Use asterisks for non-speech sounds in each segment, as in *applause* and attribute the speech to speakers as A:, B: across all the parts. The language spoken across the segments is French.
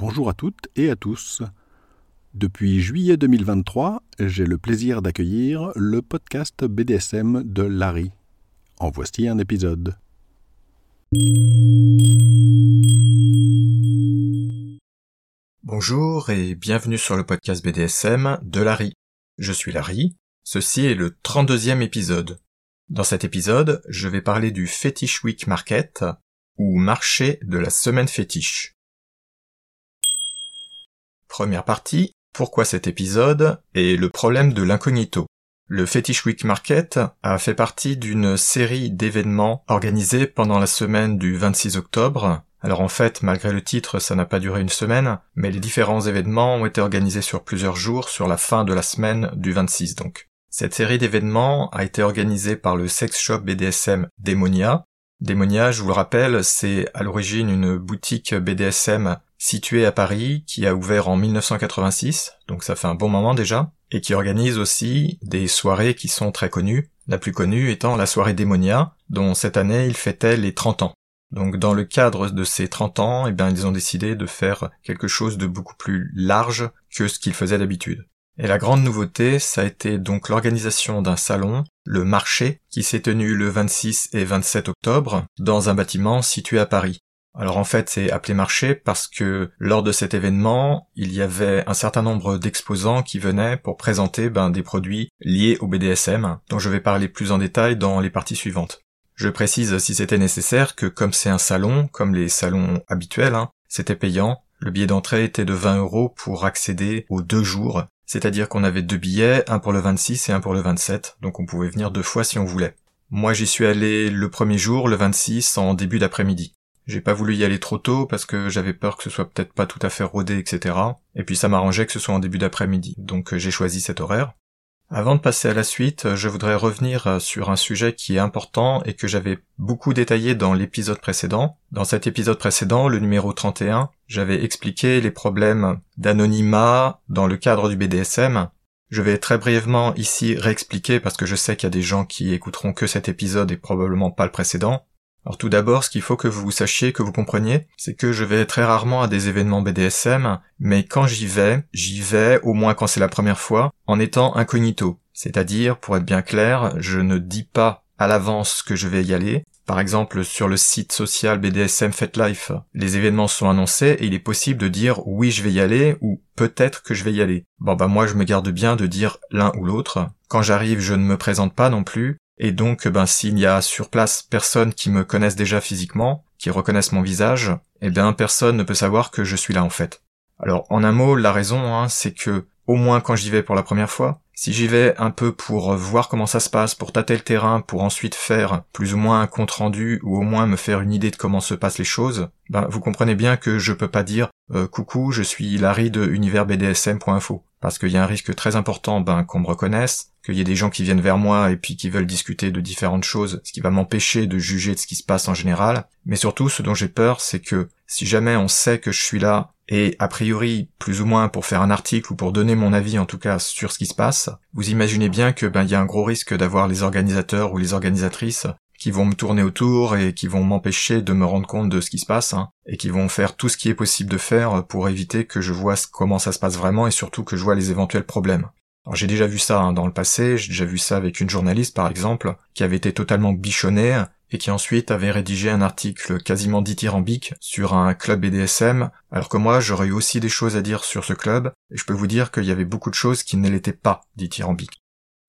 A: Bonjour à toutes et à tous. Depuis juillet 2023, j'ai le plaisir d'accueillir le podcast BDSM de Larry. En voici un épisode.
B: Bonjour et bienvenue sur le podcast BDSM de Larry. Je suis Larry, ceci est le 32e épisode. Dans cet épisode, je vais parler du Fetish Week Market, ou marché de la semaine fétiche. Première partie, pourquoi cet épisode et le problème de l'incognito. Le Fetish Week Market a fait partie d'une série d'événements organisés pendant la semaine du 26 octobre. Alors en fait, malgré le titre, ça n'a pas duré une semaine, mais les différents événements ont été organisés sur plusieurs jours sur la fin de la semaine du 26 donc. Cette série d'événements a été organisée par le sex shop BDSM Demonia. Demonia, je vous le rappelle, c'est à l'origine une boutique BDSM située à Paris qui a ouvert en 1986, donc ça fait un bon moment déjà, et qui organise aussi des soirées qui sont très connues, la plus connue étant la soirée Demonia, dont cette année il fêtait les 30 ans. Donc dans le cadre de ces 30 ans, eh bien, ils ont décidé de faire quelque chose de beaucoup plus large que ce qu'ils faisaient d'habitude. Et la grande nouveauté, ça a été donc l'organisation d'un salon, le marché, qui s'est tenu le 26 et 27 octobre, dans un bâtiment situé à Paris. Alors en fait, c'est appelé marché parce que lors de cet événement, il y avait un certain nombre d'exposants qui venaient pour présenter ben, des produits liés au BDSM, dont je vais parler plus en détail dans les parties suivantes. Je précise si c'était nécessaire que comme c'est un salon, comme les salons habituels, hein, c'était payant. Le billet d'entrée était de 20 euros pour accéder aux deux jours c'est-à-dire qu'on avait deux billets, un pour le 26 et un pour le 27, donc on pouvait venir deux fois si on voulait. Moi j'y suis allé le premier jour, le 26, en début d'après-midi. J'ai pas voulu y aller trop tôt parce que j'avais peur que ce soit peut-être pas tout à fait rodé, etc. Et puis ça m'arrangeait que ce soit en début d'après-midi, donc euh, j'ai choisi cet horaire. Avant de passer à la suite, je voudrais revenir sur un sujet qui est important et que j'avais beaucoup détaillé dans l'épisode précédent. Dans cet épisode précédent, le numéro 31, j'avais expliqué les problèmes d'anonymat dans le cadre du BDSM. Je vais très brièvement ici réexpliquer parce que je sais qu'il y a des gens qui écouteront que cet épisode et probablement pas le précédent. Alors tout d'abord, ce qu'il faut que vous sachiez, que vous compreniez, c'est que je vais très rarement à des événements BDSM, mais quand j'y vais, j'y vais, au moins quand c'est la première fois, en étant incognito. C'est-à-dire, pour être bien clair, je ne dis pas à l'avance que je vais y aller. Par exemple, sur le site social BDSM FetLife, les événements sont annoncés et il est possible de dire oui je vais y aller ou peut-être que je vais y aller. Bon bah moi je me garde bien de dire l'un ou l'autre. Quand j'arrive je ne me présente pas non plus et donc, ben, s'il y a sur place personne qui me connaisse déjà physiquement, qui reconnaissent mon visage, eh bien, personne ne peut savoir que je suis là en fait. Alors, en un mot, la raison, hein, c'est que, au moins quand j'y vais pour la première fois, si j'y vais un peu pour voir comment ça se passe, pour tâter le terrain, pour ensuite faire plus ou moins un compte rendu ou au moins me faire une idée de comment se passent les choses, ben vous comprenez bien que je peux pas dire euh, coucou, je suis Larry de universbdsm.info parce qu'il y a un risque très important ben qu'on me reconnaisse, qu'il y ait des gens qui viennent vers moi et puis qui veulent discuter de différentes choses, ce qui va m'empêcher de juger de ce qui se passe en général, mais surtout ce dont j'ai peur c'est que si jamais on sait que je suis là et a priori plus ou moins pour faire un article ou pour donner mon avis en tout cas sur ce qui se passe, vous imaginez bien que ben il y a un gros risque d'avoir les organisateurs ou les organisatrices qui vont me tourner autour et qui vont m'empêcher de me rendre compte de ce qui se passe, hein, et qui vont faire tout ce qui est possible de faire pour éviter que je vois comment ça se passe vraiment et surtout que je vois les éventuels problèmes. Alors j'ai déjà vu ça hein, dans le passé, j'ai déjà vu ça avec une journaliste par exemple, qui avait été totalement bichonnée et qui ensuite avait rédigé un article quasiment dithyrambique sur un club BDSM, alors que moi j'aurais eu aussi des choses à dire sur ce club, et je peux vous dire qu'il y avait beaucoup de choses qui ne l'étaient pas dithyrambiques.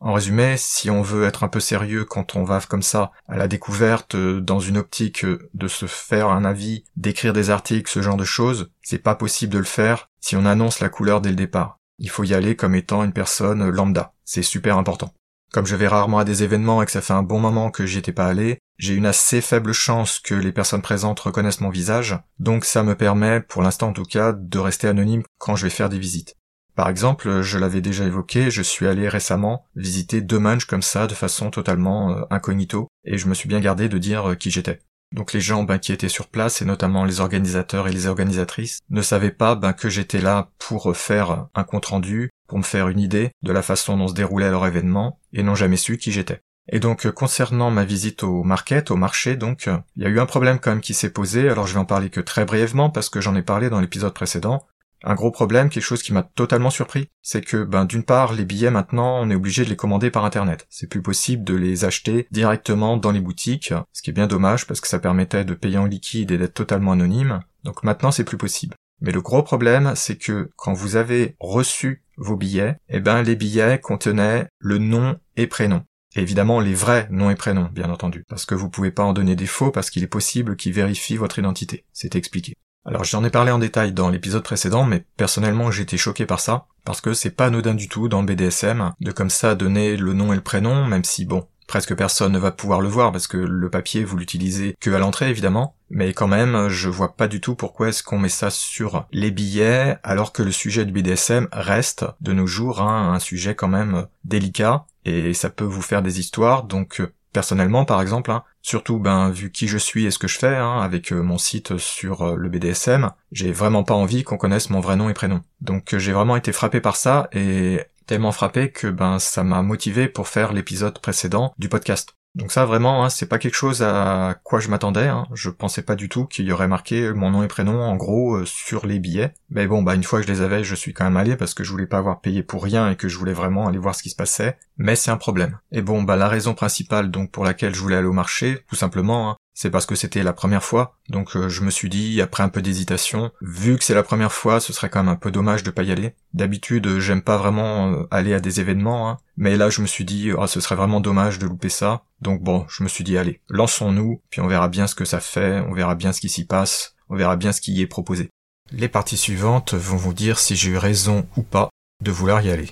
B: En résumé, si on veut être un peu sérieux quand on va comme ça à la découverte euh, dans une optique euh, de se faire un avis, d'écrire des articles, ce genre de choses, c'est pas possible de le faire si on annonce la couleur dès le départ. Il faut y aller comme étant une personne lambda. C'est super important. Comme je vais rarement à des événements et que ça fait un bon moment que j'y étais pas allé, j'ai une assez faible chance que les personnes présentes reconnaissent mon visage, donc ça me permet, pour l'instant en tout cas, de rester anonyme quand je vais faire des visites. Par exemple, je l'avais déjà évoqué, je suis allé récemment visiter deux manches comme ça de façon totalement euh, incognito, et je me suis bien gardé de dire euh, qui j'étais. Donc les gens ben, qui étaient sur place, et notamment les organisateurs et les organisatrices, ne savaient pas ben, que j'étais là pour faire un compte rendu, pour me faire une idée de la façon dont se déroulait leur événement, et n'ont jamais su qui j'étais. Et donc concernant ma visite au market, au marché, donc il y a eu un problème quand même qui s'est posé. Alors je vais en parler que très brièvement parce que j'en ai parlé dans l'épisode précédent. Un gros problème, quelque chose qui m'a totalement surpris, c'est que ben d'une part les billets maintenant on est obligé de les commander par internet. C'est plus possible de les acheter directement dans les boutiques, ce qui est bien dommage parce que ça permettait de payer en liquide et d'être totalement anonyme. Donc maintenant c'est plus possible. Mais le gros problème, c'est que quand vous avez reçu vos billets, eh ben les billets contenaient le nom et prénom. Et évidemment les vrais noms et prénoms, bien entendu, parce que vous pouvez pas en donner des faux parce qu'il est possible qu'ils vérifient votre identité. C'est expliqué. Alors j'en ai parlé en détail dans l'épisode précédent, mais personnellement été choqué par ça, parce que c'est pas anodin du tout dans le BDSM de comme ça donner le nom et le prénom, même si bon, presque personne ne va pouvoir le voir parce que le papier vous l'utilisez que à l'entrée évidemment, mais quand même je vois pas du tout pourquoi est-ce qu'on met ça sur les billets alors que le sujet du BDSM reste de nos jours hein, un sujet quand même délicat et ça peut vous faire des histoires donc personnellement par exemple hein, Surtout, ben, vu qui je suis et ce que je fais, hein, avec euh, mon site sur euh, le BDSM, j'ai vraiment pas envie qu'on connaisse mon vrai nom et prénom. Donc euh, j'ai vraiment été frappé par ça et tellement frappé que ben ça m'a motivé pour faire l'épisode précédent du podcast. Donc ça vraiment, hein, c'est pas quelque chose à quoi je m'attendais. Hein. Je pensais pas du tout qu'il y aurait marqué mon nom et prénom en gros euh, sur les billets. Mais bon, bah une fois que je les avais, je suis quand même allé parce que je voulais pas avoir payé pour rien et que je voulais vraiment aller voir ce qui se passait. Mais c'est un problème. Et bon, bah la raison principale donc pour laquelle je voulais aller au marché, tout simplement, hein, c'est parce que c'était la première fois, donc euh, je me suis dit, après un peu d'hésitation, vu que c'est la première fois, ce serait quand même un peu dommage de pas y aller. D'habitude, j'aime pas vraiment euh, aller à des événements, hein, mais là je me suis dit, oh, ce serait vraiment dommage de louper ça. Donc bon, je me suis dit, allez, lançons-nous, puis on verra bien ce que ça fait, on verra bien ce qui s'y passe, on verra bien ce qui y est proposé. Les parties suivantes vont vous dire si j'ai eu raison ou pas de vouloir y aller.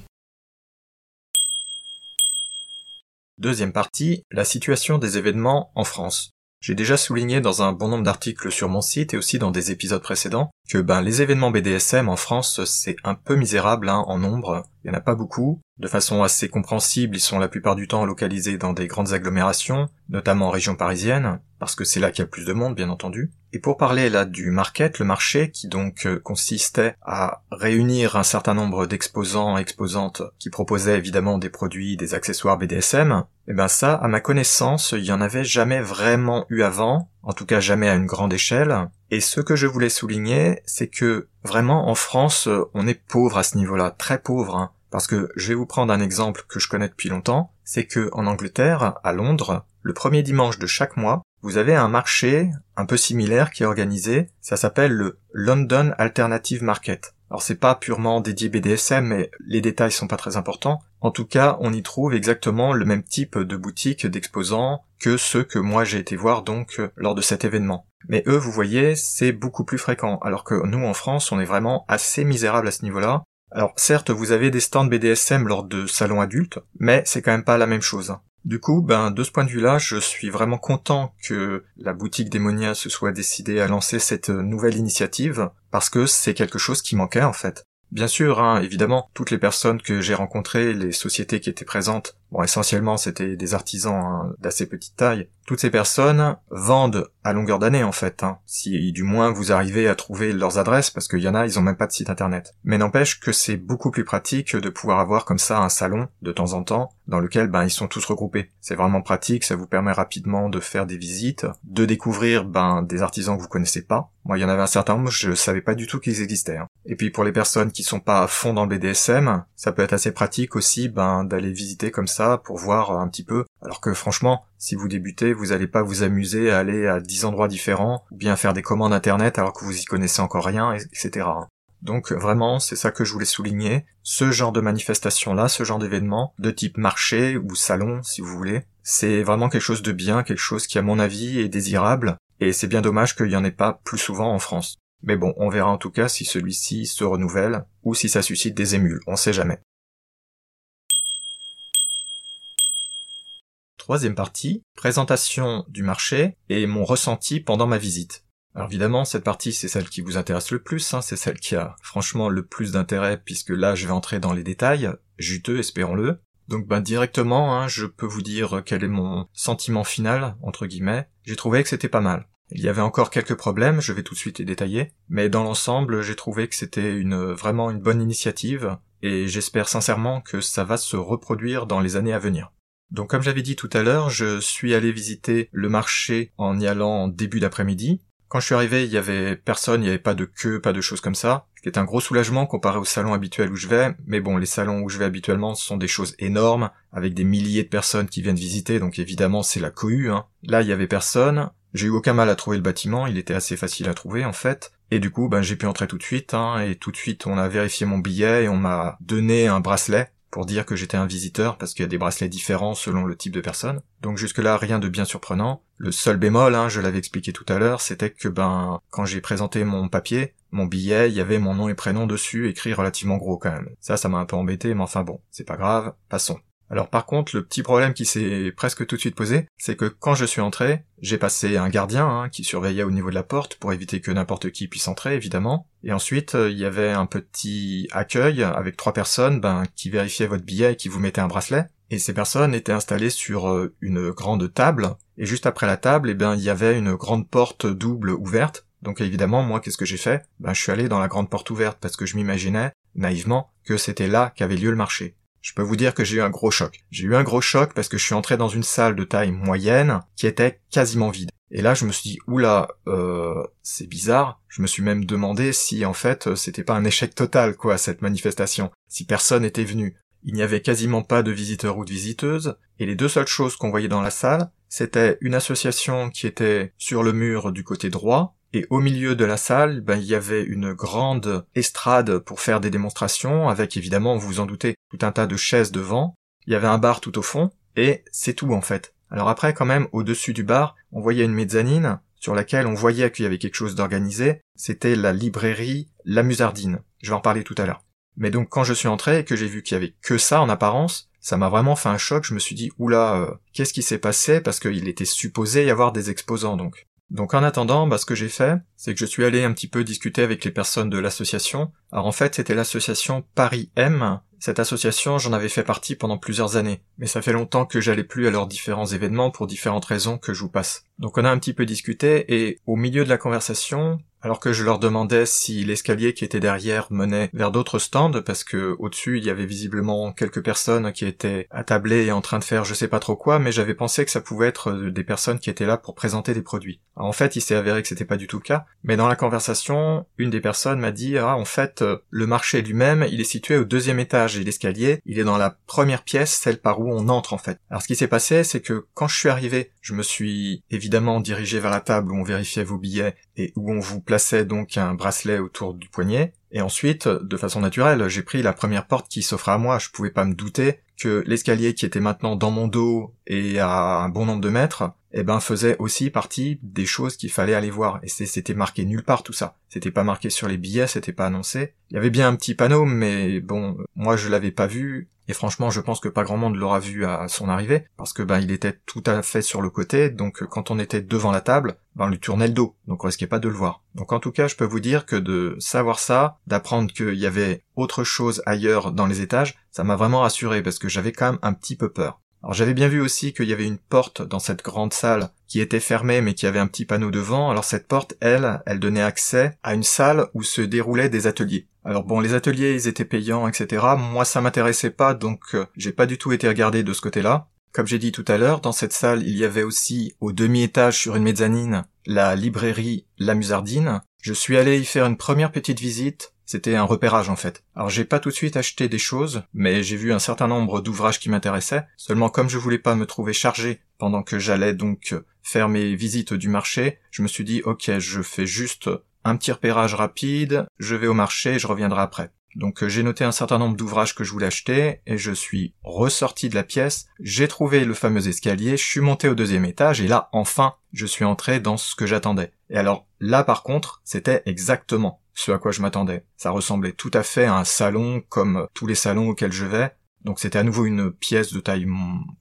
B: Deuxième partie, la situation des événements en France. J'ai déjà souligné dans un bon nombre d'articles sur mon site et aussi dans des épisodes précédents que ben les événements BDSM en France c'est un peu misérable hein, en nombre, il n'y en a pas beaucoup. De façon assez compréhensible, ils sont la plupart du temps localisés dans des grandes agglomérations, notamment en région parisienne, parce que c'est là qu'il y a plus de monde bien entendu. Et pour parler là du market, le marché qui donc euh, consistait à réunir un certain nombre d'exposants et exposantes qui proposaient évidemment des produits, des accessoires BDSM, et eh ben ça, à ma connaissance, il y en avait jamais vraiment eu avant, en tout cas jamais à une grande échelle. Et ce que je voulais souligner, c'est que vraiment en France, on est pauvre à ce niveau-là, très pauvre. Hein. Parce que je vais vous prendre un exemple que je connais depuis longtemps, c'est que en Angleterre, à Londres, le premier dimanche de chaque mois, vous avez un marché un peu similaire qui est organisé, ça s'appelle le London Alternative Market. Alors c'est pas purement dédié BDSM, mais les détails sont pas très importants. En tout cas, on y trouve exactement le même type de boutique d'exposants que ceux que moi j'ai été voir donc lors de cet événement. Mais eux, vous voyez, c'est beaucoup plus fréquent, alors que nous en France, on est vraiment assez misérable à ce niveau-là. Alors certes, vous avez des stands BDSM lors de salons adultes, mais c'est quand même pas la même chose. Du coup, ben, de ce point de vue-là, je suis vraiment content que la boutique Démonia se soit décidée à lancer cette nouvelle initiative, parce que c'est quelque chose qui manquait en fait. Bien sûr, hein, évidemment, toutes les personnes que j'ai rencontrées, les sociétés qui étaient présentes, bon, essentiellement c'était des artisans hein, d'assez petite taille, toutes ces personnes vendent à longueur d'année en fait, hein, si du moins vous arrivez à trouver leurs adresses, parce qu'il y en a, ils ont même pas de site internet. Mais n'empêche que c'est beaucoup plus pratique de pouvoir avoir comme ça un salon, de temps en temps, dans lequel ben ils sont tous regroupés. C'est vraiment pratique, ça vous permet rapidement de faire des visites, de découvrir ben des artisans que vous connaissez pas. Moi, il y en avait un certain nombre, je savais pas du tout qu'ils existaient. Hein. Et puis pour les personnes qui sont pas à fond dans le BDSM, ça peut être assez pratique aussi ben d'aller visiter comme ça pour voir un petit peu. Alors que franchement, si vous débutez, vous allez pas vous amuser à aller à 10 endroits différents, ou bien faire des commandes internet alors que vous y connaissez encore rien, etc. Donc vraiment, c'est ça que je voulais souligner. Ce genre de manifestation-là, ce genre d'événement, de type marché ou salon, si vous voulez, c'est vraiment quelque chose de bien, quelque chose qui à mon avis est désirable, et c'est bien dommage qu'il y en ait pas plus souvent en France. Mais bon, on verra en tout cas si celui-ci se renouvelle, ou si ça suscite des émules, on sait jamais. Troisième partie, présentation du marché et mon ressenti pendant ma visite. Alors évidemment, cette partie, c'est celle qui vous intéresse le plus, hein, c'est celle qui a franchement le plus d'intérêt, puisque là, je vais entrer dans les détails, juteux, espérons-le. Donc ben directement, hein, je peux vous dire quel est mon sentiment final, entre guillemets. J'ai trouvé que c'était pas mal. Il y avait encore quelques problèmes, je vais tout de suite les détailler, mais dans l'ensemble, j'ai trouvé que c'était vraiment une bonne initiative, et j'espère sincèrement que ça va se reproduire dans les années à venir. Donc comme j'avais dit tout à l'heure, je suis allé visiter le marché en y allant en début d'après-midi. Quand je suis arrivé, il y avait personne, il n'y avait pas de queue, pas de choses comme ça, ce qui est un gros soulagement comparé au salon habituel où je vais. Mais bon, les salons où je vais habituellement sont des choses énormes, avec des milliers de personnes qui viennent visiter, donc évidemment c'est la cohue. Hein. Là, il y avait personne. J'ai eu aucun mal à trouver le bâtiment, il était assez facile à trouver en fait. Et du coup, ben, j'ai pu entrer tout de suite, hein, et tout de suite on a vérifié mon billet et on m'a donné un bracelet pour dire que j'étais un visiteur parce qu'il y a des bracelets différents selon le type de personne. Donc jusque-là, rien de bien surprenant. Le seul bémol, hein, je l'avais expliqué tout à l'heure, c'était que ben quand j'ai présenté mon papier, mon billet, il y avait mon nom et prénom dessus, écrit relativement gros quand même. Ça, ça m'a un peu embêté, mais enfin bon, c'est pas grave, passons. Alors par contre, le petit problème qui s'est presque tout de suite posé, c'est que quand je suis entré, j'ai passé un gardien hein, qui surveillait au niveau de la porte pour éviter que n'importe qui puisse entrer, évidemment. Et ensuite, euh, il y avait un petit accueil avec trois personnes ben, qui vérifiaient votre billet et qui vous mettaient un bracelet. Et ces personnes étaient installées sur euh, une grande table. Et juste après la table, eh ben, il y avait une grande porte double ouverte. Donc évidemment, moi, qu'est-ce que j'ai fait? Ben, je suis allé dans la grande porte ouverte parce que je m'imaginais, naïvement, que c'était là qu'avait lieu le marché. Je peux vous dire que j'ai eu un gros choc. J'ai eu un gros choc parce que je suis entré dans une salle de taille moyenne qui était quasiment vide. Et là, je me suis dit, oula, euh, c'est bizarre. Je me suis même demandé si, en fait, c'était pas un échec total, quoi, cette manifestation. Si personne était venu. Il n'y avait quasiment pas de visiteurs ou de visiteuses, et les deux seules choses qu'on voyait dans la salle, c'était une association qui était sur le mur du côté droit, et au milieu de la salle, ben, il y avait une grande estrade pour faire des démonstrations, avec évidemment, vous vous en doutez, tout un tas de chaises devant. Il y avait un bar tout au fond, et c'est tout en fait. Alors après, quand même, au-dessus du bar, on voyait une mezzanine sur laquelle on voyait qu'il y avait quelque chose d'organisé. C'était la librairie La Musardine. Je vais en parler tout à l'heure. Mais donc quand je suis entré et que j'ai vu qu'il y avait que ça en apparence, ça m'a vraiment fait un choc. Je me suis dit oula, euh, qu'est-ce qui s'est passé? Parce qu'il était supposé y avoir des exposants donc. Donc en attendant, bah, ce que j'ai fait, c'est que je suis allé un petit peu discuter avec les personnes de l'association. Alors en fait, c'était l'association Paris M. Cette association, j'en avais fait partie pendant plusieurs années, mais ça fait longtemps que j'allais plus à leurs différents événements pour différentes raisons que je vous passe. Donc on a un petit peu discuté et au milieu de la conversation, alors que je leur demandais si l'escalier qui était derrière menait vers d'autres stands, parce que au-dessus il y avait visiblement quelques personnes qui étaient attablées et en train de faire je sais pas trop quoi, mais j'avais pensé que ça pouvait être des personnes qui étaient là pour présenter des produits. en fait, il s'est avéré que c'était pas du tout le cas, mais dans la conversation, une des personnes m'a dit ah en fait le marché lui-même il est situé au deuxième étage et l'escalier il est dans la première pièce, celle par où on entre en fait. Alors ce qui s'est passé, c'est que quand je suis arrivé, je me suis évidemment dirigé vers la table où on vérifiait vos billets et où on vous plaçait donc un bracelet autour du poignet. Et ensuite, de façon naturelle, j'ai pris la première porte qui s'offrait à moi. Je pouvais pas me douter que l'escalier qui était maintenant dans mon dos et à un bon nombre de mètres, eh ben, faisait aussi partie des choses qu'il fallait aller voir. Et c'était marqué nulle part tout ça. C'était pas marqué sur les billets, c'était pas annoncé. Il y avait bien un petit panneau, mais bon, moi je l'avais pas vu. Et franchement, je pense que pas grand monde l'aura vu à son arrivée, parce que ben il était tout à fait sur le côté, donc quand on était devant la table, ben on lui tournait le dos, donc on risquait pas de le voir. Donc en tout cas, je peux vous dire que de savoir ça, d'apprendre qu'il y avait autre chose ailleurs dans les étages, ça m'a vraiment rassuré, parce que j'avais quand même un petit peu peur. Alors j'avais bien vu aussi qu'il y avait une porte dans cette grande salle qui était fermée mais qui avait un petit panneau devant. Alors cette porte, elle, elle donnait accès à une salle où se déroulaient des ateliers. Alors bon, les ateliers, ils étaient payants, etc. Moi, ça m'intéressait pas, donc euh, j'ai pas du tout été regardé de ce côté-là. Comme j'ai dit tout à l'heure, dans cette salle, il y avait aussi, au demi-étage sur une mezzanine, la librairie La Musardine. Je suis allé y faire une première petite visite, c'était un repérage en fait. Alors j'ai pas tout de suite acheté des choses, mais j'ai vu un certain nombre d'ouvrages qui m'intéressaient. Seulement comme je voulais pas me trouver chargé pendant que j'allais donc faire mes visites du marché, je me suis dit ok je fais juste un petit repérage rapide, je vais au marché et je reviendrai après. Donc j'ai noté un certain nombre d'ouvrages que je voulais acheter et je suis ressorti de la pièce, j'ai trouvé le fameux escalier, je suis monté au deuxième étage et là enfin je suis entré dans ce que j'attendais. Et alors là par contre c'était exactement ce à quoi je m'attendais. Ça ressemblait tout à fait à un salon comme tous les salons auxquels je vais. Donc c'était à nouveau une pièce de taille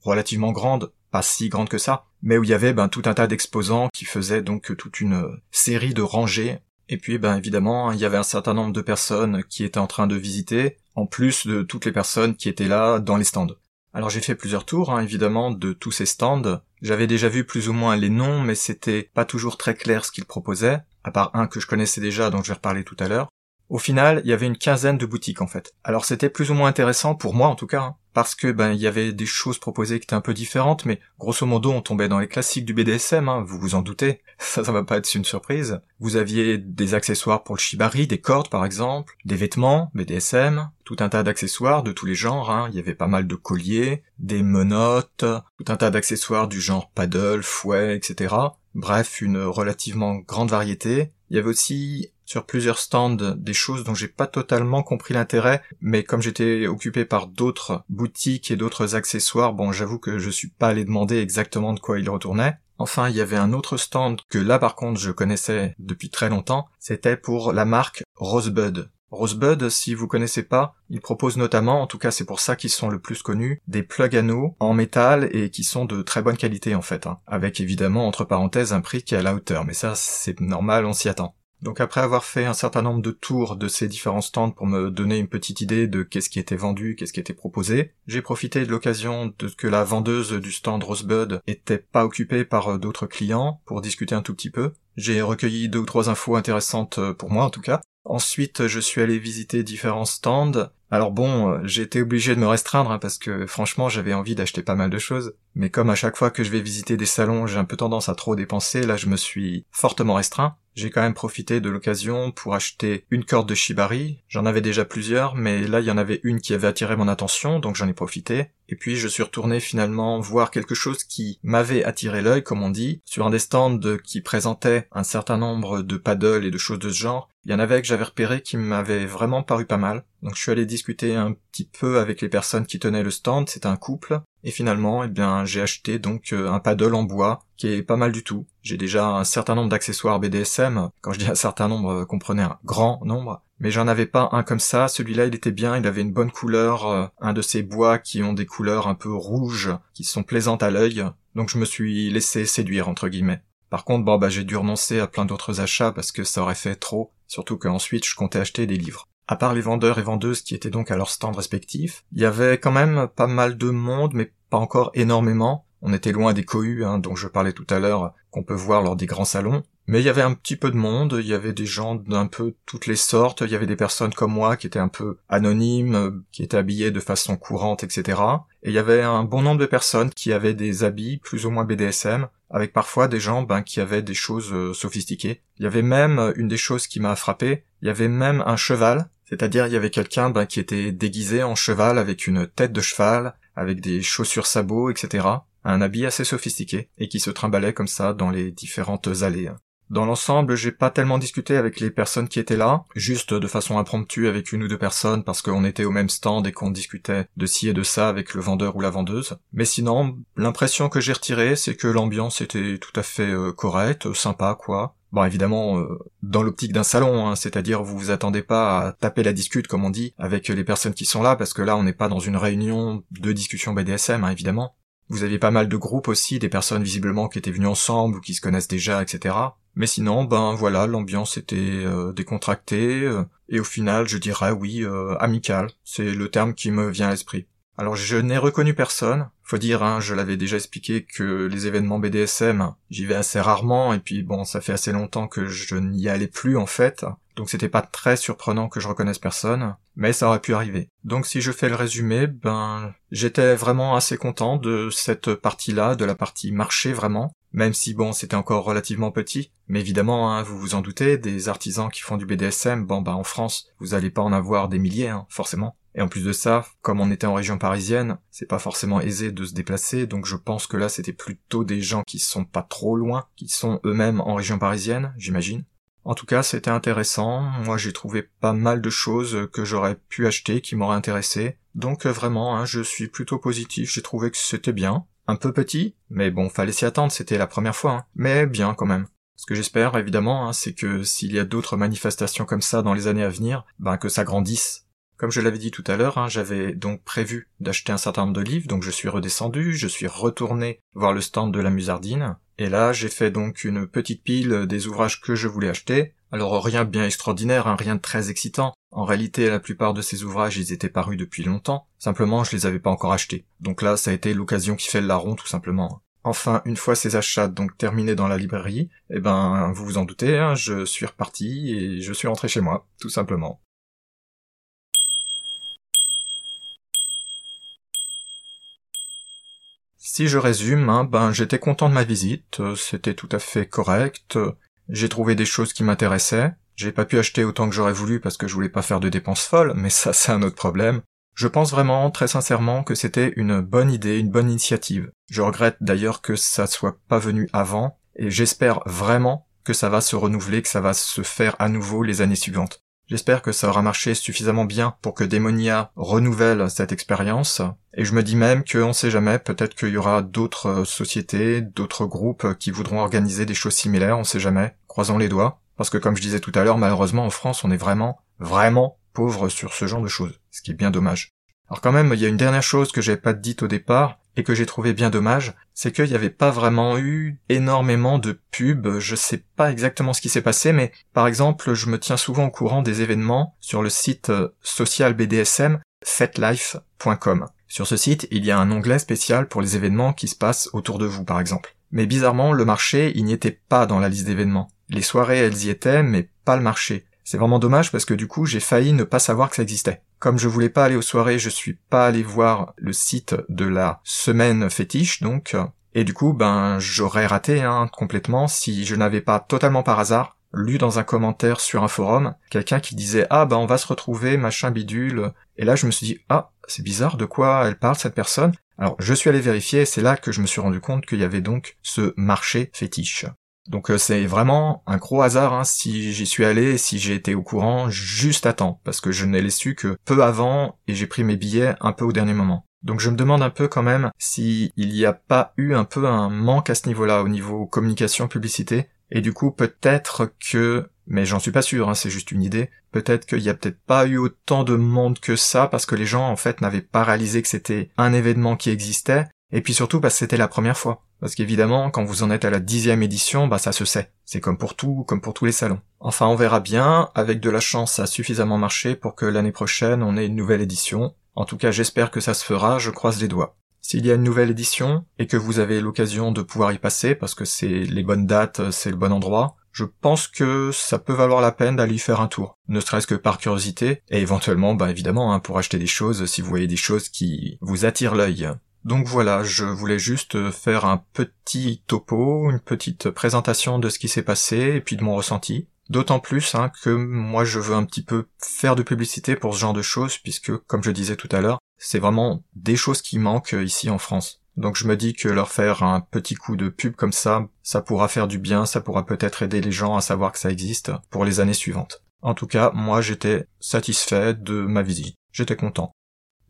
B: relativement grande, pas si grande que ça, mais où il y avait ben, tout un tas d'exposants qui faisaient donc toute une série de rangées. Et puis ben évidemment il y avait un certain nombre de personnes qui étaient en train de visiter, en plus de toutes les personnes qui étaient là dans les stands. Alors j'ai fait plusieurs tours, hein, évidemment, de tous ces stands. J'avais déjà vu plus ou moins les noms, mais c'était pas toujours très clair ce qu'ils proposaient, à part un que je connaissais déjà dont je vais reparler tout à l'heure. Au final, il y avait une quinzaine de boutiques en fait. Alors c'était plus ou moins intéressant pour moi en tout cas, hein, parce que ben il y avait des choses proposées qui étaient un peu différentes, mais grosso modo on tombait dans les classiques du BDSM, hein, vous vous en doutez. *laughs* Ça, ça va pas être une surprise. Vous aviez des accessoires pour le shibari, des cordes par exemple, des vêtements BDSM, tout un tas d'accessoires de tous les genres. Hein. Il y avait pas mal de colliers, des menottes, tout un tas d'accessoires du genre paddle, fouet, etc. Bref, une relativement grande variété. Il y avait aussi sur plusieurs stands des choses dont j'ai pas totalement compris l'intérêt, mais comme j'étais occupé par d'autres boutiques et d'autres accessoires, bon j'avoue que je suis pas allé demander exactement de quoi il retournait. Enfin, il y avait un autre stand que là par contre je connaissais depuis très longtemps, c'était pour la marque Rosebud. Rosebud, si vous connaissez pas, il propose notamment, en tout cas c'est pour ça qu'ils sont le plus connus, des plug anneaux en métal et qui sont de très bonne qualité en fait, hein. avec évidemment entre parenthèses un prix qui est à la hauteur, mais ça c'est normal, on s'y attend. Donc après avoir fait un certain nombre de tours de ces différents stands pour me donner une petite idée de qu'est-ce qui était vendu, qu'est-ce qui était proposé, j'ai profité de l'occasion de que la vendeuse du stand Rosebud était pas occupée par euh, d'autres clients pour discuter un tout petit peu. J'ai recueilli deux ou trois infos intéressantes euh, pour moi en tout cas. Ensuite, je suis allé visiter différents stands. Alors bon, euh, j'ai été obligé de me restreindre hein, parce que franchement, j'avais envie d'acheter pas mal de choses. Mais comme à chaque fois que je vais visiter des salons, j'ai un peu tendance à trop dépenser, là je me suis fortement restreint. J'ai quand même profité de l'occasion pour acheter une corde de shibari. J'en avais déjà plusieurs, mais là il y en avait une qui avait attiré mon attention, donc j'en ai profité. Et puis je suis retourné finalement voir quelque chose qui m'avait attiré l'œil, comme on dit, sur un des stands qui présentait un certain nombre de paddles et de choses de ce genre. Il y en avait que j'avais repéré qui m'avaient vraiment paru pas mal. Donc je suis allé discuter un petit peu avec les personnes qui tenaient le stand, c'était un couple, et finalement, eh bien, j'ai acheté donc euh, un paddle en bois qui est pas mal du tout. J'ai déjà un certain nombre d'accessoires BDSM. Quand je dis un certain nombre, euh, comprenez un grand nombre. Mais j'en avais pas un comme ça. Celui-là, il était bien. Il avait une bonne couleur. Euh, un de ces bois qui ont des couleurs un peu rouges, qui sont plaisantes à l'œil. Donc je me suis laissé séduire entre guillemets. Par contre, bon bah j'ai dû renoncer à plein d'autres achats parce que ça aurait fait trop. Surtout qu'ensuite je comptais acheter des livres à part les vendeurs et vendeuses qui étaient donc à leur stand respectif, il y avait quand même pas mal de monde, mais pas encore énormément. On était loin des cohues, hein, dont je parlais tout à l'heure, qu'on peut voir lors des grands salons. Mais il y avait un petit peu de monde, il y avait des gens d'un peu toutes les sortes, il y avait des personnes comme moi qui étaient un peu anonymes, qui étaient habillées de façon courante, etc. Et il y avait un bon nombre de personnes qui avaient des habits plus ou moins BDSM, avec parfois des gens ben, qui avaient des choses euh, sophistiquées. Il y avait même une des choses qui m'a frappé, il y avait même un cheval c'est-à-dire il y avait quelqu'un ben, qui était déguisé en cheval avec une tête de cheval, avec des chaussures sabots, etc. Un habit assez sophistiqué, et qui se trimballait comme ça dans les différentes allées. Dans l'ensemble, j'ai pas tellement discuté avec les personnes qui étaient là, juste de façon impromptue avec une ou deux personnes parce qu'on était au même stand et qu'on discutait de ci et de ça avec le vendeur ou la vendeuse. Mais sinon, l'impression que j'ai retirée, c'est que l'ambiance était tout à fait euh, correcte, sympa quoi. Bon, évidemment, euh, dans l'optique d'un salon, hein, c'est-à-dire vous vous attendez pas à taper la discute, comme on dit, avec les personnes qui sont là, parce que là, on n'est pas dans une réunion de discussion BDSM, hein, évidemment. Vous aviez pas mal de groupes aussi, des personnes visiblement qui étaient venues ensemble ou qui se connaissent déjà, etc. Mais sinon, ben voilà, l'ambiance était euh, décontractée, euh, et au final, je dirais oui, amicale. C'est le terme qui me vient à l'esprit. Alors je n'ai reconnu personne. Faut dire, hein, je l'avais déjà expliqué que les événements BDSM, j'y vais assez rarement, et puis bon, ça fait assez longtemps que je n'y allais plus en fait. Donc c'était pas très surprenant que je reconnaisse personne, mais ça aurait pu arriver. Donc si je fais le résumé, ben j'étais vraiment assez content de cette partie-là, de la partie marché vraiment, même si bon c'était encore relativement petit, mais évidemment hein, vous vous en doutez, des artisans qui font du BDSM, bon bah en France vous allez pas en avoir des milliers, hein, forcément. Et en plus de ça, comme on était en région parisienne, c'est pas forcément aisé de se déplacer, donc je pense que là c'était plutôt des gens qui sont pas trop loin, qui sont eux-mêmes en région parisienne, j'imagine. En tout cas, c'était intéressant. Moi, j'ai trouvé pas mal de choses que j'aurais pu acheter, qui m'auraient intéressé. Donc vraiment, hein, je suis plutôt positif. J'ai trouvé que c'était bien. Un peu petit, mais bon, fallait s'y attendre, c'était la première fois. Hein. Mais bien quand même. Ce que j'espère, évidemment, hein, c'est que s'il y a d'autres manifestations comme ça dans les années à venir, ben que ça grandisse comme je l'avais dit tout à l'heure, hein, j'avais donc prévu d'acheter un certain nombre de livres, donc je suis redescendu, je suis retourné voir le stand de la Musardine, et là j'ai fait donc une petite pile des ouvrages que je voulais acheter. Alors rien bien extraordinaire, hein, rien de très excitant. En réalité, la plupart de ces ouvrages, ils étaient parus depuis longtemps. Simplement, je les avais pas encore achetés. Donc là, ça a été l'occasion qui fait le larron, tout simplement. Enfin, une fois ces achats donc terminés dans la librairie, eh ben, vous vous en doutez, hein, je suis reparti et je suis rentré chez moi, tout simplement. Si je résume, hein, ben j'étais content de ma visite, euh, c'était tout à fait correct, j'ai trouvé des choses qui m'intéressaient, j'ai pas pu acheter autant que j'aurais voulu parce que je voulais pas faire de dépenses folles, mais ça c'est un autre problème. Je pense vraiment, très sincèrement, que c'était une bonne idée, une bonne initiative. Je regrette d'ailleurs que ça soit pas venu avant, et j'espère vraiment que ça va se renouveler, que ça va se faire à nouveau les années suivantes. J'espère que ça aura marché suffisamment bien pour que Demonia renouvelle cette expérience. Et je me dis même qu'on sait jamais, peut-être qu'il y aura d'autres sociétés, d'autres groupes qui voudront organiser des choses similaires, on sait jamais. Croisons les doigts. Parce que comme je disais tout à l'heure, malheureusement en France, on est vraiment, vraiment pauvre sur ce genre de choses. Ce qui est bien dommage. Alors quand même, il y a une dernière chose que j'avais pas dite au départ, et que j'ai trouvé bien dommage, c'est qu'il n'y avait pas vraiment eu énormément de pubs, je sais pas exactement ce qui s'est passé, mais par exemple, je me tiens souvent au courant des événements sur le site euh, social BDSM fetlife.com. Sur ce site, il y a un onglet spécial pour les événements qui se passent autour de vous, par exemple. Mais bizarrement, le marché, il n'y était pas dans la liste d'événements. Les soirées, elles y étaient, mais pas le marché. C'est vraiment dommage parce que du coup, j'ai failli ne pas savoir que ça existait. Comme je voulais pas aller aux soirées, je suis pas allé voir le site de la semaine fétiche, donc, et du coup, ben, j'aurais raté, hein, complètement si je n'avais pas totalement par hasard lu dans un commentaire sur un forum quelqu'un qui disait ah ben on va se retrouver machin bidule et là je me suis dit ah c'est bizarre de quoi elle parle cette personne? Alors je suis allé vérifier et c'est là que je me suis rendu compte qu'il y avait donc ce marché fétiche donc euh, c'est vraiment un gros hasard hein, si j'y suis allé, si j'ai été au courant juste à temps, parce que je n'ai les su que peu avant et j'ai pris mes billets un peu au dernier moment. Donc je me demande un peu quand même s'il n'y a pas eu un peu un manque à ce niveau-là, au niveau communication, publicité, et du coup peut-être que, mais j'en suis pas sûr, hein, c'est juste une idée, peut-être qu'il y a peut-être pas eu autant de monde que ça parce que les gens en fait n'avaient pas réalisé que c'était un événement qui existait, et puis surtout parce que c'était la première fois. Parce qu'évidemment, quand vous en êtes à la dixième édition, bah ça se sait. C'est comme pour tout, comme pour tous les salons. Enfin, on verra bien. Avec de la chance, ça a suffisamment marché pour que l'année prochaine, on ait une nouvelle édition. En tout cas, j'espère que ça se fera, je croise les doigts. S'il y a une nouvelle édition, et que vous avez l'occasion de pouvoir y passer, parce que c'est les bonnes dates, c'est le bon endroit, je pense que ça peut valoir la peine d'aller y faire un tour, ne serait-ce que par curiosité, et éventuellement, bah évidemment, hein, pour acheter des choses si vous voyez des choses qui vous attirent l'œil. Donc voilà, je voulais juste faire un petit topo, une petite présentation de ce qui s'est passé et puis de mon ressenti. D'autant plus hein, que moi je veux un petit peu faire de publicité pour ce genre de choses puisque, comme je disais tout à l'heure, c'est vraiment des choses qui manquent ici en France. Donc je me dis que leur faire un petit coup de pub comme ça, ça pourra faire du bien, ça pourra peut-être aider les gens à savoir que ça existe pour les années suivantes. En tout cas, moi j'étais satisfait de ma visite. J'étais content.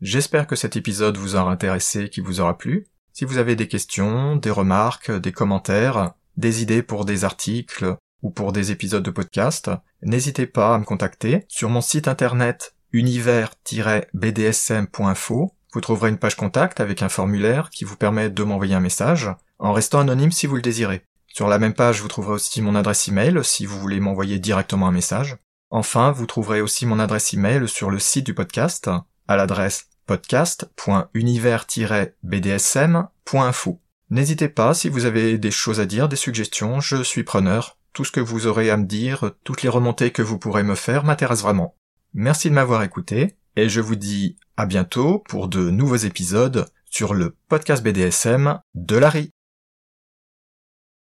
B: J'espère que cet épisode vous aura intéressé, qu'il vous aura plu. Si vous avez des questions, des remarques, des commentaires, des idées pour des articles ou pour des épisodes de podcast, n'hésitez pas à me contacter sur mon site internet univers-bdsm.info. Vous trouverez une page contact avec un formulaire qui vous permet de m'envoyer un message, en restant anonyme si vous le désirez. Sur la même page, vous trouverez aussi mon adresse email si vous voulez m'envoyer directement un message. Enfin, vous trouverez aussi mon adresse email sur le site du podcast à l'adresse podcast.univers-bdsm.info. N'hésitez pas si vous avez des choses à dire, des suggestions, je suis preneur. Tout ce que vous aurez à me dire, toutes les remontées que vous pourrez me faire m'intéressent vraiment. Merci de m'avoir écouté, et je vous dis à bientôt pour de nouveaux épisodes sur le podcast BDSM de Larry.